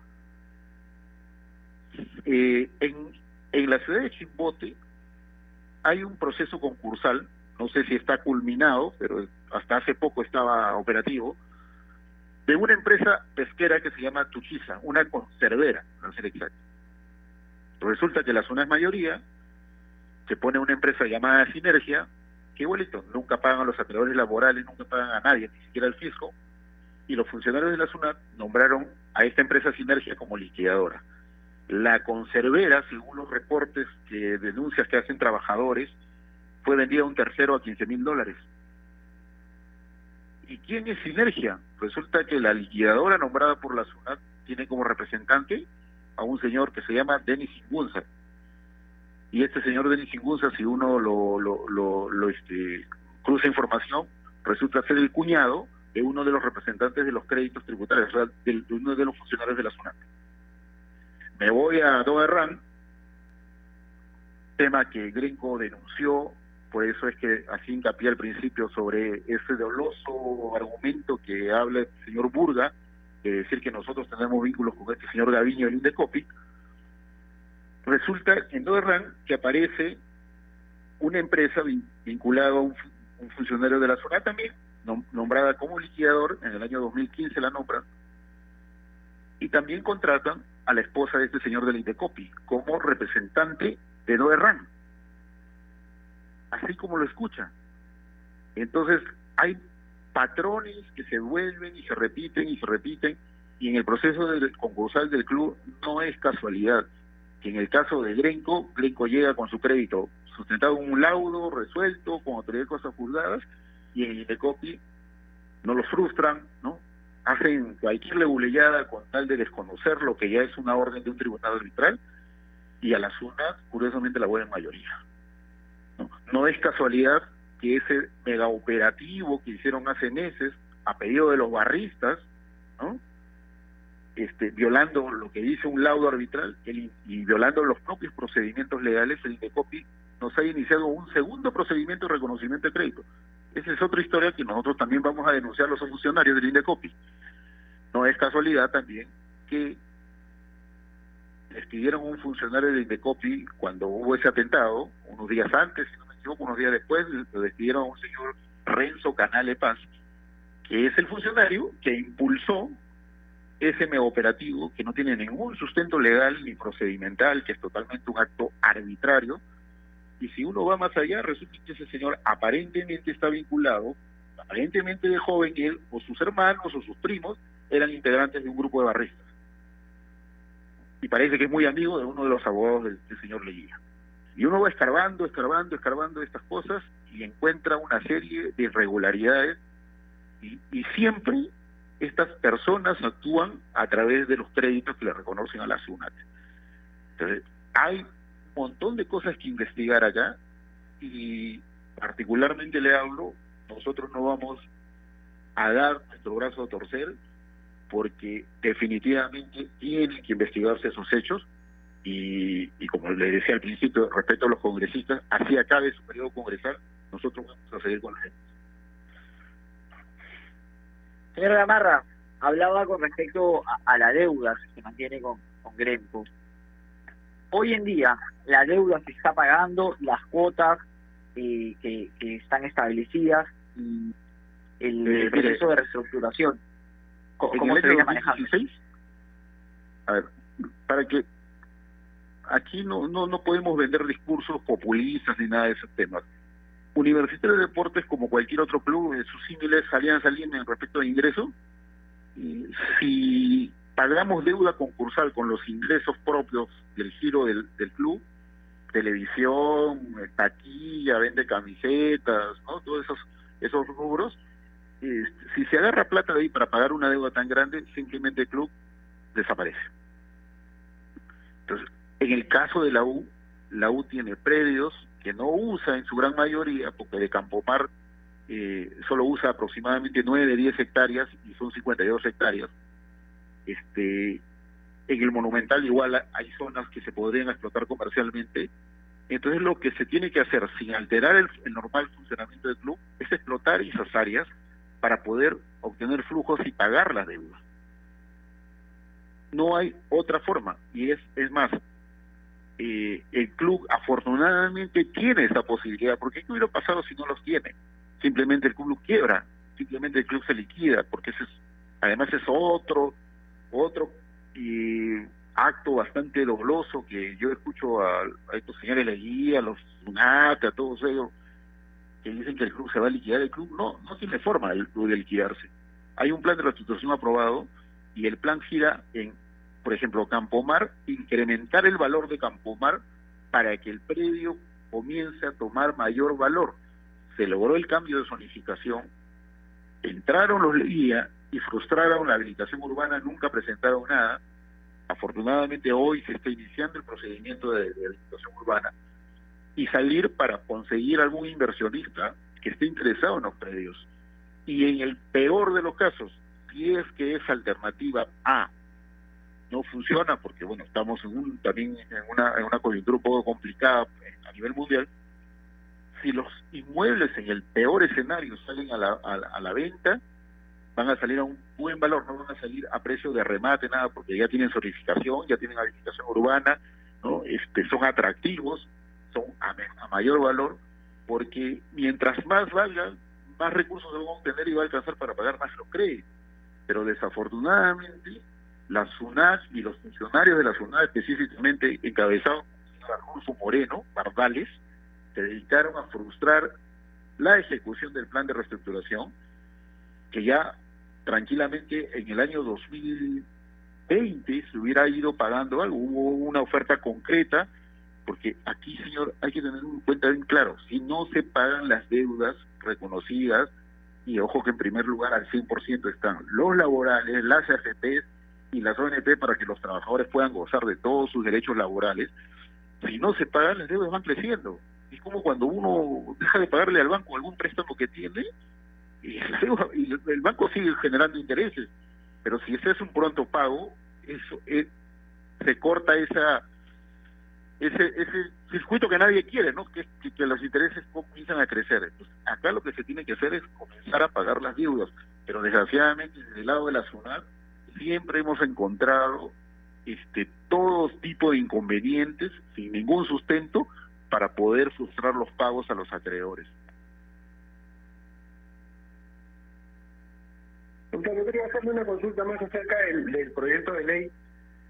Eh, en, en la ciudad de Chimbote hay un proceso concursal, no sé si está culminado, pero hasta hace poco estaba operativo, de una empresa pesquera que se llama Tuchiza, una conservera, para ser exacto. Resulta que la zona es mayoría, se pone una empresa llamada Sinergia, que igualito, nunca pagan a los acreedores laborales, nunca pagan a nadie, ni siquiera al fisco, y los funcionarios de la SUNAT nombraron a esta empresa Sinergia como liquidadora. La conservera, según los reportes que denuncias que hacen trabajadores, fue vendida a un tercero a 15 mil dólares. ¿Y quién es Sinergia? Resulta que la liquidadora nombrada por la SUNAT tiene como representante a un señor que se llama Denis Ingunza. Y este señor Denis Ingunza, si uno lo, lo, lo, lo, este, cruza información, resulta ser el cuñado de uno de los representantes de los créditos tributarios, de, uno de los funcionarios de la SUNAT. Me voy a Doberran, tema que Grinco denunció, por eso es que así hincapié al principio sobre ese doloso argumento que habla el señor Burga, de decir que nosotros tenemos vínculos con este señor Gaviño del Indecopi. Resulta en Doberran que aparece una empresa vinculada a un, un funcionario de la zona también, nombrada como liquidador, en el año 2015 la nombran, y también contratan a la esposa de este señor del Indecopi como representante de Doerran. Así como lo escuchan. Entonces, hay patrones que se vuelven y se repiten y se repiten, y en el proceso del concursal del club no es casualidad que en el caso de Grenco, Grenco llega con su crédito sustentado en un laudo resuelto, con autoridad de cosas juzgadas, y en el Indecopi no los frustran, ¿no? hacen cualquier leguleyada con tal de desconocer lo que ya es una orden de un tribunal arbitral y a la SUNAT, curiosamente, la buena mayoría. ¿no? no es casualidad que ese mega operativo que hicieron hace meses a pedido de los barristas, ¿no? este, violando lo que dice un laudo arbitral el, y violando los propios procedimientos legales, el INDECOPI nos ha iniciado un segundo procedimiento de reconocimiento de crédito. Esa es otra historia que nosotros también vamos a denunciar a los funcionarios del INDECOPI. No es casualidad también que despidieron un funcionario del INDECOPI cuando hubo ese atentado, unos días antes, si no me equivoco, unos días después, lo despidieron a un señor Renzo Canale Paz, que es el funcionario que impulsó ese mega operativo que no tiene ningún sustento legal ni procedimental, que es totalmente un acto arbitrario, y si uno va más allá, resulta que ese señor aparentemente está vinculado, aparentemente de joven, él o sus hermanos o sus primos eran integrantes de un grupo de barristas. Y parece que es muy amigo de uno de los abogados del, del señor Leguía. Y uno va escarbando, escarbando, escarbando estas cosas y encuentra una serie de irregularidades y, siempre estas personas actúan a través de los créditos que le reconocen a la SUNAT. Entonces, hay montón de cosas que investigar acá y particularmente le hablo, nosotros no vamos a dar nuestro brazo a torcer porque definitivamente tienen que investigarse esos hechos y, y como le decía al principio, respecto a los congresistas, así acabe su periodo congresal, nosotros vamos a seguir con la gente. Señor Gamarra, hablaba con respecto a, a la deuda que se mantiene con, con. Hoy en día, la deuda se está pagando, las cuotas eh, que, que, están establecidas y el Eh, proceso de reestructuración. ¿Cómo, en cómo se viene manejando? 2016, a ver, para que aquí no, no, no podemos vender discursos populistas ni nada de esos temas. Universitario de Deportes, como cualquier otro club, en sus símiles Alianza Lima en respecto de ingreso, y si pagamos deuda concursal con los ingresos propios del giro del, club, televisión, taquilla, vende camisetas, ¿no? todos esos, esos rubros, este, si se agarra plata de ahí para pagar una deuda tan grande, simplemente el club desaparece. Entonces, en el caso de la U, la U tiene predios que no usa en su gran mayoría, porque de Campomar eh, solo usa aproximadamente 9 de 10 hectáreas y son 52 hectáreas. Este, en el Monumental igual hay zonas que se podrían explotar comercialmente. Entonces lo que se tiene que hacer sin alterar el, normal funcionamiento del club es explotar esas áreas para poder obtener flujos y pagar las deudas. No hay otra forma. Y es, es más, eh, el club afortunadamente tiene esa posibilidad, porque ¿qué hubiera pasado si no los tiene? Simplemente el club quiebra, simplemente el club se liquida, porque ese es, además es otro, otro acto bastante dobloso que yo escucho a, estos señores Leguía, a los Sunate, a todos ellos, que dicen que el club se va a liquidar. El club no, no tiene forma el club de liquidarse. Hay un plan de reestructuración aprobado y el plan gira en, por ejemplo, Campomar, incrementar el valor de Campomar para que el predio comience a tomar mayor valor. Se logró el cambio de zonificación, entraron los Leguía y frustraron la habilitación urbana, nunca presentaron nada. Afortunadamente hoy se está iniciando el procedimiento de, de habilitación urbana y salir para conseguir algún inversionista que esté interesado en los predios. Y en el peor de los casos, si es que esa alternativa A no funciona, porque bueno, estamos en un, también en una, en una coyuntura un poco complicada a nivel mundial, si los inmuebles en el peor escenario salen a la, a, a la venta, van a salir a un buen valor, no van a salir a precio de remate, nada, porque ya tienen zonificación, ya tienen habilitación urbana, ¿no? este, son atractivos, son a, mayor valor, porque mientras más valgan, más recursos se van a obtener y va a alcanzar para pagar más los créditos. Pero desafortunadamente, la SUNAT y los funcionarios de la SUNAT, específicamente encabezados por Arnulfo Moreno, Bardales, se dedicaron a frustrar la ejecución del plan de reestructuración, que ya tranquilamente en el año 2020 se hubiera ido pagando algo, hubo una oferta concreta, porque aquí, señor, hay que tener en cuenta bien claro, si no se pagan las deudas reconocidas, y ojo que en primer lugar al 100% están los laborales, las AFPs y las ONP para que los trabajadores puedan gozar de todos sus derechos laborales, si no se pagan las deudas van creciendo. Es como cuando uno deja de pagarle al banco algún préstamo que tiene, y el banco sigue generando intereses, pero si ese es un pronto pago, eso es, se corta esa ese ese circuito que nadie quiere, ¿no? Que, que, que los intereses comienzan a crecer. Entonces, acá lo que se tiene que hacer es comenzar a pagar las deudas, pero desgraciadamente desde el lado de la SUNAT siempre hemos encontrado este todo tipo de inconvenientes sin ningún sustento para poder frustrar los pagos a los acreedores. Doctor, yo quería hacerle una consulta más acerca del, del proyecto de ley.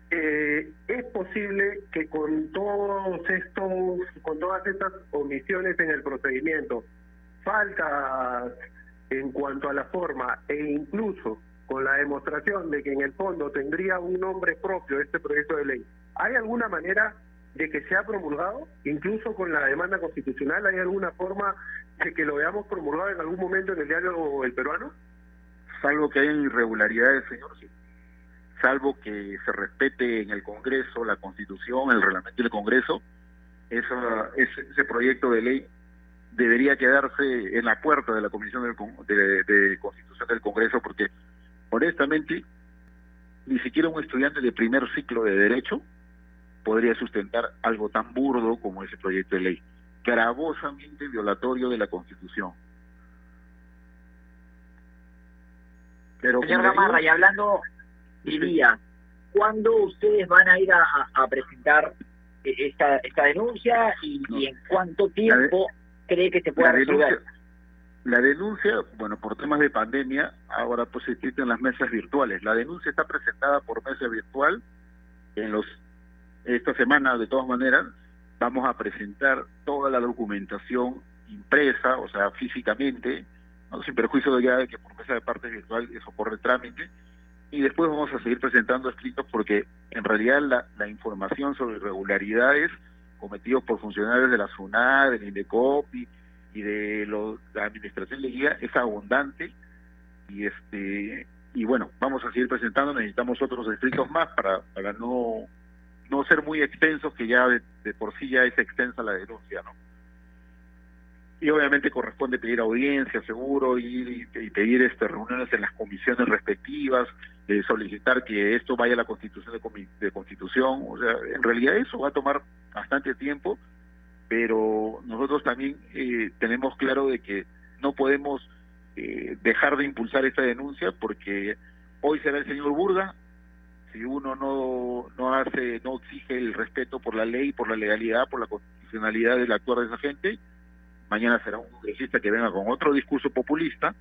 Eh, ¿Es posible que con todos estos, con todas estas omisiones en el procedimiento, faltas en cuanto a la forma e incluso con la demostración de que en el fondo tendría un nombre propio este proyecto de ley, ¿hay alguna manera de que sea promulgado? Incluso con la demanda constitucional, ¿hay alguna forma de que lo veamos promulgado en algún momento en el diario El Peruano? Salvo que haya irregularidades, señor, sí. salvo que se respete en el Congreso la Constitución, el reglamento del Congreso, eso, ese, ese proyecto de ley debería quedarse en la puerta de la Comisión del, de, de Constitución del Congreso, porque honestamente ni siquiera un estudiante de primer ciclo de Derecho podría sustentar algo tan burdo como ese proyecto de ley, gravosamente violatorio de la Constitución. Pero Señor Gamarra, y hablando del día, ¿cuándo ustedes van a ir a, a presentar esta, esta denuncia y, no. y, en cuánto tiempo de, cree que se pueda resolver? Denuncia, la denuncia, bueno, por temas de pandemia, ahora pues existen las mesas virtuales. La denuncia está presentada por mesa virtual. En los esta semana, de todas maneras, vamos a presentar toda la documentación impresa, o sea, físicamente, ¿no? sin perjuicio ya de que por mesa de parte virtual eso corre trámite, y después vamos a seguir presentando escritos porque en realidad la, la información sobre irregularidades cometidos por funcionarios de la SUNAD, del INDECOPI y de la Administración de es abundante y este y bueno, vamos a seguir presentando, necesitamos otros escritos más para, para no, no ser muy extensos, que ya de, de por sí ya es extensa la denuncia, ¿no? Y obviamente corresponde pedir audiencia, seguro, y, y pedir este, reuniones en las comisiones respectivas, eh, solicitar que esto vaya a la constitución de, de constitución, o sea, en realidad eso va a tomar bastante tiempo, pero nosotros también eh, tenemos claro de que no podemos eh, dejar de impulsar esta denuncia porque hoy será el señor Burga, si uno no no hace, no exige el respeto por la ley, por la legalidad, por la constitucionalidad del actuar de esa gente, mañana será un congresista que venga con otro discurso populista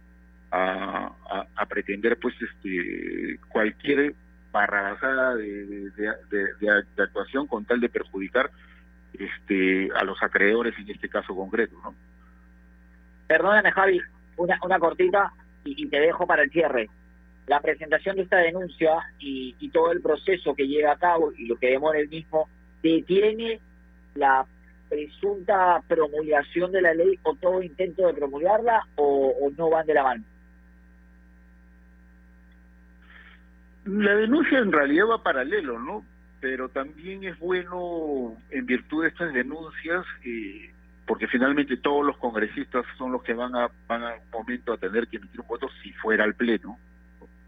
a, a, pretender pues este cualquier barrabasada de, de, de, de- de- de actuación con tal de perjudicar este a los acreedores en este caso concreto ¿no? Perdóname, Javi, una, una cortita y, y te dejo para el cierre. La presentación de esta denuncia y, y todo el proceso que lleva a cabo y lo que demora el mismo, ¿detiene la presunta promulgación de la ley o todo intento de promulgarla o, no van de la mano? La denuncia en realidad va paralelo, ¿no? Pero también es bueno, en virtud de estas denuncias, eh, porque finalmente todos los congresistas son los que van a van a un momento a tener que emitir un voto si fuera al pleno.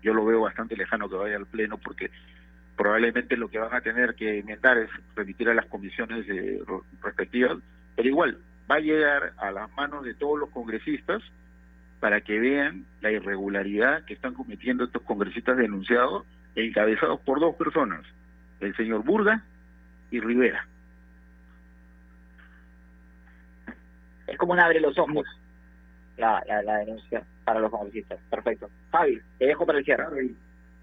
Yo lo veo bastante lejano que vaya al pleno porque probablemente lo que van a tener que enmendar es remitir a las comisiones eh, respectivas, pero igual va a llegar a las manos de todos los congresistas para que vean la irregularidad que están cometiendo estos congresistas denunciados, encabezados por dos personas, el señor Burga y Rivera. Es como un abre los ojos la, la, la denuncia para los congresistas. Perfecto. Javi, te dejo para el cierre.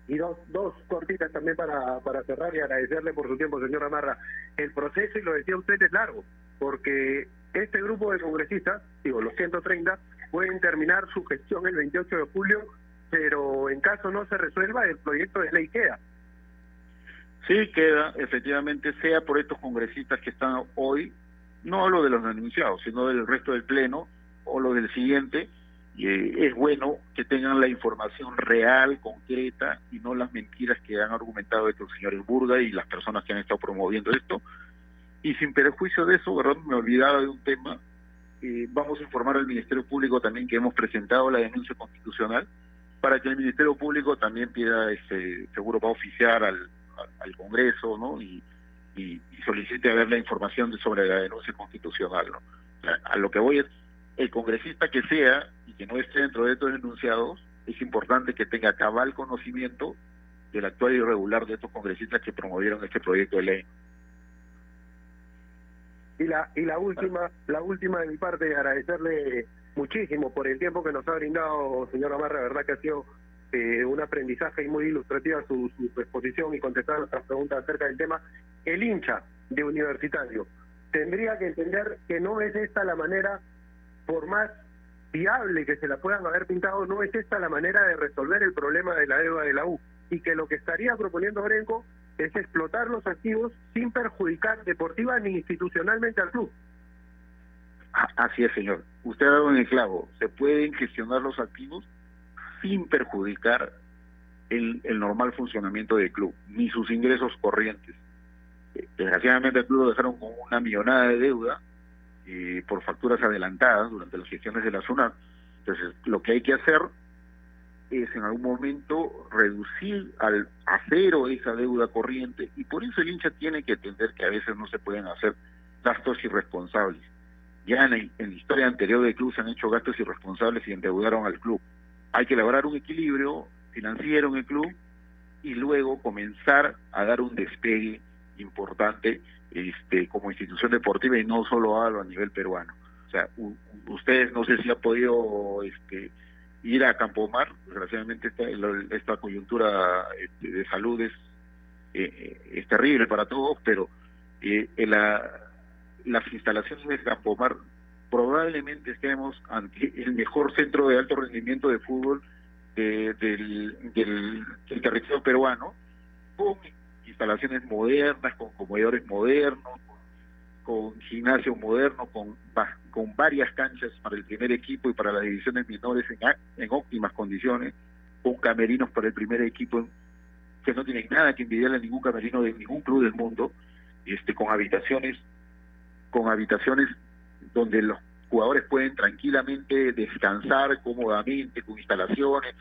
Y dos, dos cortitas también para, para cerrar y agradecerle por su tiempo, señor Amarra. El proceso, y lo decía usted, es largo, porque este grupo de congresistas, digo, los 130, pueden terminar su gestión el 28 de julio, pero en caso no se resuelva, el proyecto de ley queda. Sí, queda, efectivamente, sea por estos congresistas que están hoy, no hablo de los denunciados, sino del resto del Pleno o lo del siguiente, eh, es bueno que tengan la información real, concreta, y no las mentiras que han argumentado estos señores Burga y las personas que han estado promoviendo esto. Y sin perjuicio de eso. Me olvidaba de un tema. eh, vamos a informar al Ministerio Público también que hemos presentado la denuncia constitucional para que el Ministerio Público también pida, este, seguro va a oficiar al, al, Congreso, ¿no? Y, solicite a ver la información sobre la denuncia constitucional, ¿no? Sea, a lo que voy es, el congresista que sea y que no esté dentro de estos denunciados, es importante que tenga cabal conocimiento del actual irregular de estos congresistas que promovieron este proyecto de ley. Y la, y la última, la última de mi parte, agradecerle muchísimo por el tiempo que nos ha brindado, señor Amarra, la verdad que ha sido eh, un aprendizaje y muy ilustrativa su, su exposición y contestar nuestras preguntas acerca del tema. El hincha de universitario tendría que entender que no es esta la manera, por más viable que se la puedan haber pintado, no es esta la manera de resolver el problema de la deuda de la U. Y que lo que estaría proponiendo Brenco es explotar los activos sin perjudicar deportiva ni institucionalmente al club. Así es, señor. Usted ha dado en el clavo. Se pueden gestionar los activos sin perjudicar el, el normal funcionamiento del club, ni sus ingresos corrientes. Eh, Desgraciadamente el club lo dejaron con una millonada de deuda eh, por facturas adelantadas durante las gestiones de la zona. Entonces, lo que hay que hacer es en algún momento reducir al a cero esa deuda corriente y por eso el hincha tiene que entender que a veces no se pueden hacer gastos irresponsables. Ya en, la- en la historia anterior del club se han hecho gastos irresponsables y endeudaron al club. Hay que lograr un equilibrio financiero en el club y luego comenzar a dar un despegue importante este como institución deportiva y no solo a, a nivel peruano. O sea, u- ustedes no sé si han podido este, ir a Campomar, desgraciadamente esta, esta coyuntura este, de salud es, eh, eh, es terrible para todos, pero eh, la, las instalaciones de Campomar probablemente estemos ante el mejor centro de alto rendimiento de fútbol de- del, territorio peruano, instalaciones modernas, con comedores modernos, con, gimnasio moderno, con, con varias canchas para el primer equipo y para las divisiones menores en, en óptimas condiciones, con camerinos para el primer equipo que no tienen nada que envidiarle a ningún camerino de ningún club del mundo, este, con habitaciones, con habitaciones donde los jugadores pueden tranquilamente descansar cómodamente, con instalaciones,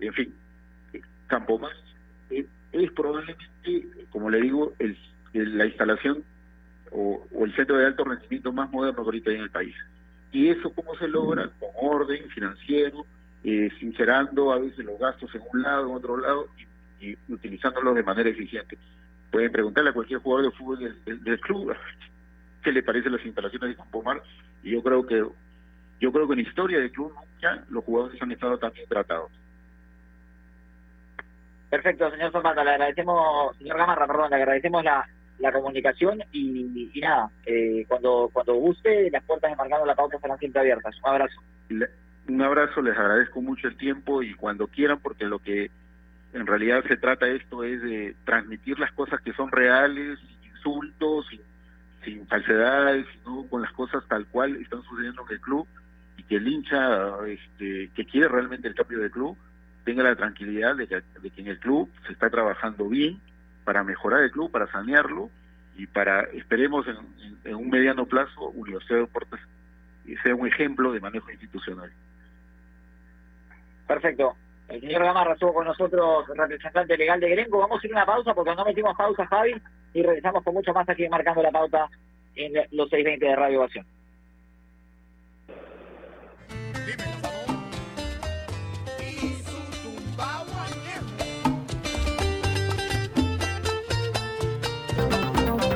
en fin, Campo Más eh, es probablemente, como le digo, el, la instalación o, el centro de alto rendimiento más moderno que ahorita hay en el país. Y eso cómo se logra con orden financiero, eh, sincerando a veces los gastos en un lado, en otro lado y, utilizándolos de manera eficiente. Pueden preguntarle a cualquier jugador de fútbol del, club qué le parecen las instalaciones de Campomar y yo creo que yo creo que en la historia del club nunca los jugadores han estado tan bien tratados. Perfecto, señor Zapata, le agradecemos, señor Gamarra, perdón, le agradecemos la, la comunicación y, nada, eh, cuando cuando guste, las puertas de Marcando la Pauta estarán siempre abiertas. Un abrazo. un abrazo, les agradezco mucho el tiempo y cuando quieran, porque lo que en realidad se trata esto es de transmitir las cosas que son reales, sin insultos, sin, sin falsedades, sino con las cosas tal cual están sucediendo en el club y que el hincha este, que quiere realmente el cambio de club tenga la tranquilidad de que, en el club se está trabajando bien para mejorar el club, para sanearlo y para, esperemos en, un mediano plazo, Universidad de Deportes sea un ejemplo de manejo institucional. Perfecto. El señor Gamarra estuvo con nosotros, representante legal de Grenco. Vamos a ir a una pausa porque no metimos pausa, Javi, y regresamos con mucho más aquí marcando la pauta en los 620 de Radio Ovación.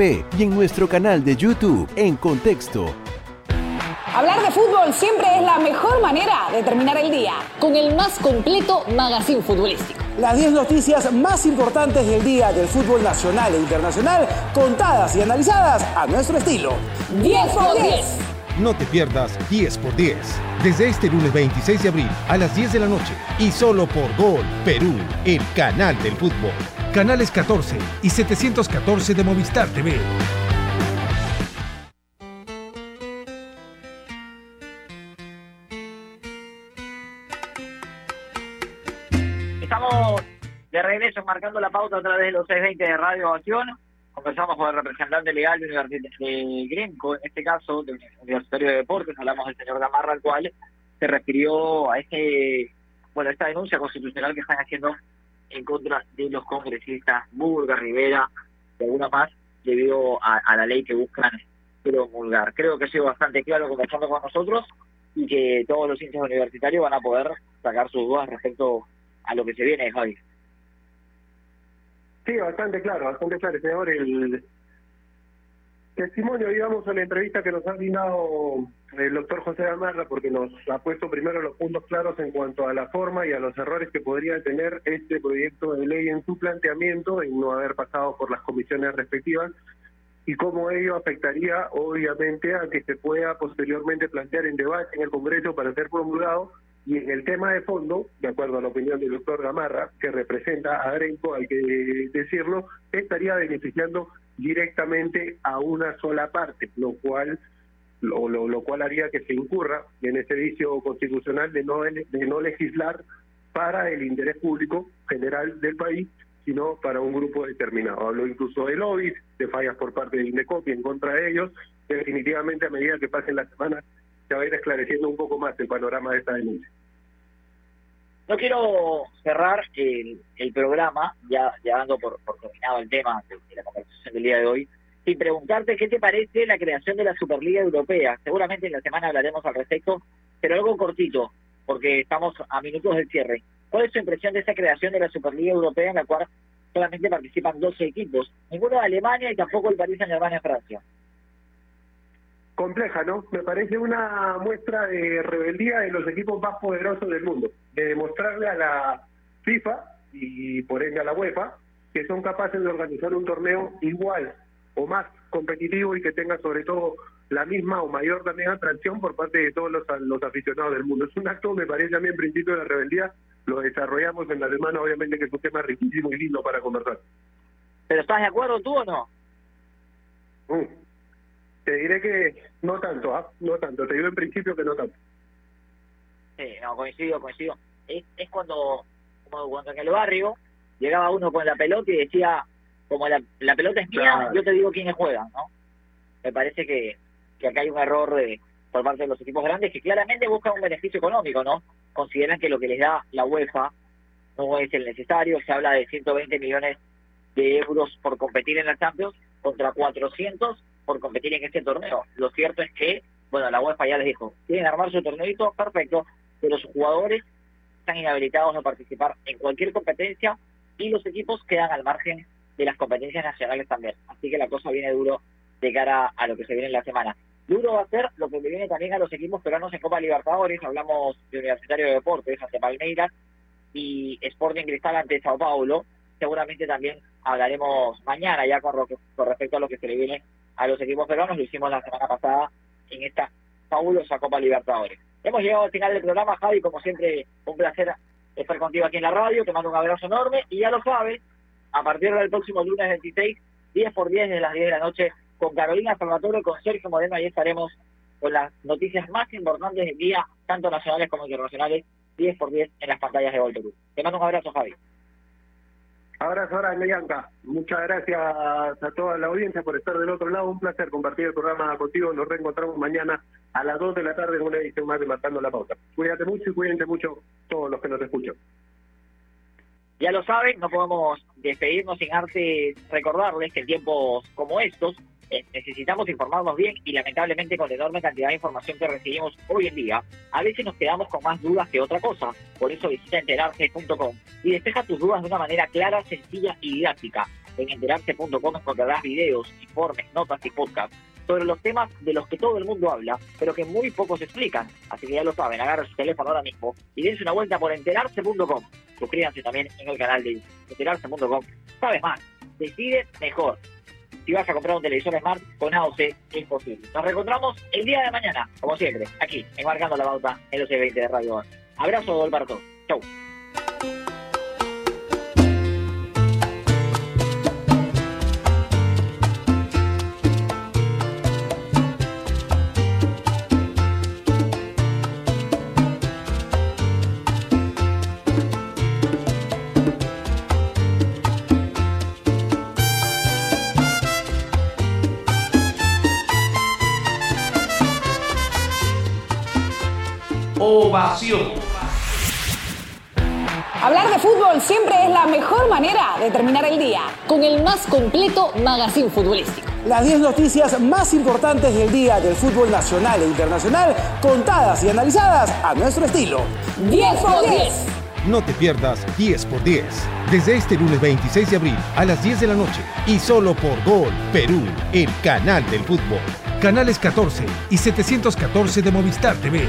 y en nuestro canal de YouTube en Contexto. Hablar de fútbol siempre es la mejor manera de terminar el día. Con el más completo magazine futbolístico. Las 10 noticias más importantes del día del fútbol nacional e internacional, contadas y analizadas a nuestro estilo. 10 por 10. No te pierdas 10 por 10. Desde este lunes 26 de abril a las 10 de la noche y solo por Gol Perú, el canal del fútbol canales 14 y 714 de Movistar TV. Estamos de regreso marcando la pauta a través de los 620 de Radio Acción. Conversamos con el representante legal de, de Grenco, en este caso, del Universitario de Deportes, hablamos del señor Gamarra, al cual se refirió a este, bueno, esta denuncia constitucional que están haciendo en contra de los congresistas Burga, Rivera y alguna más debido a, la ley que buscan promulgar. Creo que ha sido bastante claro conversando con nosotros y que todos los hinchas universitarios van a poder sacar sus dudas respecto a lo que se viene, Javi. Sí, bastante claro, bastante claro. El testimonio, digamos, a la entrevista que nos ha brindado el doctor José Amarra porque nos ha puesto primero los puntos claros en cuanto a la forma y a los errores que podría tener este proyecto de ley en su planteamiento, en no haber pasado por las comisiones respectivas, y cómo ello afectaría, obviamente, a que se pueda posteriormente plantear en debate en el Congreso para ser promulgado. Y en el tema de fondo, de acuerdo a la opinión del doctor Gamarra, que representa a Grenco, hay que decirlo, estaría beneficiando directamente a una sola parte, lo cual lo, lo, cual haría que se incurra en ese vicio constitucional de no, de no legislar para el interés público general del país, sino para un grupo determinado. Hablo incluso de lobbies, de fallas por parte de Indecopi en contra de ellos. Definitivamente, a medida que pasen las semanas, se va a ir esclareciendo un poco más el panorama de esta denuncia. No quiero cerrar el, el programa, ya, ya dando por, por terminado el tema de, la conversación del día de hoy, sin preguntarte qué te parece la creación de la Superliga Europea. Seguramente en la semana hablaremos al respecto, pero algo cortito, porque estamos a minutos del cierre. ¿Cuál es tu impresión de esa creación de la Superliga Europea en la cual solamente participan 12 equipos? Ninguno de Alemania y tampoco el Paris Saint-Germain en Francia. Compleja, ¿no? Me parece una muestra de rebeldía de los equipos más poderosos del mundo, de demostrarle a la FIFA y por ende a la UEFA que son capaces de organizar un torneo igual o más competitivo y que tenga sobre todo la misma o mayor también atracción por parte de todos los, los aficionados del mundo. Es un acto, me parece a mí en principio de la rebeldía, lo desarrollamos en la semana, obviamente que es un tema riquísimo y lindo para conversar. ¿Pero estás de acuerdo tú o no? Mm. Te diré que no tanto, ¿ah? no tanto, te digo en principio que no tanto. Sí, no, coincido, coincido. Es, es cuando, como cuando en el barrio llegaba uno con la pelota y decía, como la, la pelota es mía, Claro. yo te digo quiénes juegan, ¿no? Me parece que, que acá hay un error de, por parte de los equipos grandes que claramente buscan un beneficio económico, ¿no? Consideran que lo que les da la UEFA no es el necesario, se habla de 120 millones de euros por competir en la Champions contra 400 por competir en este torneo. Lo cierto es que, bueno, la UEFA ya les dijo, quieren armar su torneito, perfecto, pero sus jugadores están inhabilitados a participar en cualquier competencia y los equipos quedan al margen de las competencias nacionales también. Así que la cosa viene duro de cara a lo que se viene en la semana. Duro va a ser lo que viene también a los equipos peruanos en Copa Libertadores. Hablamos de Universitario de Deportes ante Palmeiras y Sporting Cristal ante Sao Paulo. Seguramente también hablaremos mañana ya con, con respecto a lo que se le viene a los equipos peruanos. Lo hicimos la semana pasada en esta fabulosa Copa Libertadores. Hemos llegado al final del programa, Javi. Como siempre, un placer estar contigo aquí en la radio. Te mando un abrazo enorme y ya lo sabes, a partir del próximo lunes 26, 10 por 10 de las 10 de la noche, con Carolina Salvatore, con Sergio Moreno, ahí estaremos con las noticias más importantes del día, tanto nacionales como internacionales, 10 por 10 en las pantallas de Gol Perú. Te mando un abrazo, Javi. Abrazo grande, Bianca. Muchas gracias a toda la audiencia por estar del otro lado. Un placer compartir el programa contigo. Nos reencontramos mañana a las 2 de la tarde en una edición más de la Pauta. Cuídate mucho y cuídense mucho todos los que nos escuchan. Ya lo saben, no podemos despedirnos sin antes recordarles que en tiempos como estos eh, necesitamos informarnos bien y lamentablemente con la enorme cantidad de información que recibimos hoy en día, a veces nos quedamos con más dudas que otra cosa. Por eso visita enterarse.com y despeja tus dudas de una manera clara, sencilla y didáctica. En enterarse.com encontrarás videos, informes, notas y podcasts sobre los temas de los que todo el mundo habla, pero que muy pocos explican. Así que ya lo saben, agarren su teléfono ahora mismo y dense una vuelta por enterarse.com. Suscríbanse también en el canal de enterarse.com. Sabes más, decide mejor. Si vas a comprar un televisor Smart con AOC, es posible. Nos reencontramos el día de mañana, como siempre, aquí, en Marcando la Bauta, en los 20 de Radio Bar. Abrazo, Dolberto. Chau. Ovación. Hablar de fútbol siempre es la mejor manera de terminar el día. Con el más completo magazine futbolístico. Las 10 noticias más importantes del día del fútbol nacional e internacional, contadas y analizadas a nuestro estilo. 10 por 10. No te pierdas 10 por 10. Desde este lunes 26 de abril a las 10 de la noche y solo por Gol Perú, el canal del fútbol. Canales 14 y 714 de Movistar TV.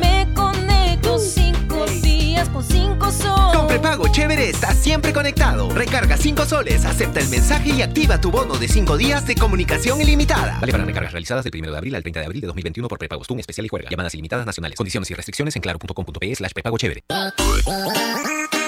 Me conecto cinco días días con 5 soles. Con prepago chévere estás siempre conectado. Recarga 5 soles, acepta el mensaje y activa tu bono de 5 días de comunicación ilimitada. Vale para recargas realizadas del 1 de abril al 30 de abril de 2021 por prepago Stun especial y juega. Llamadas ilimitadas nacionales. Condiciones y restricciones en claro.com.pe slash prepago chévere.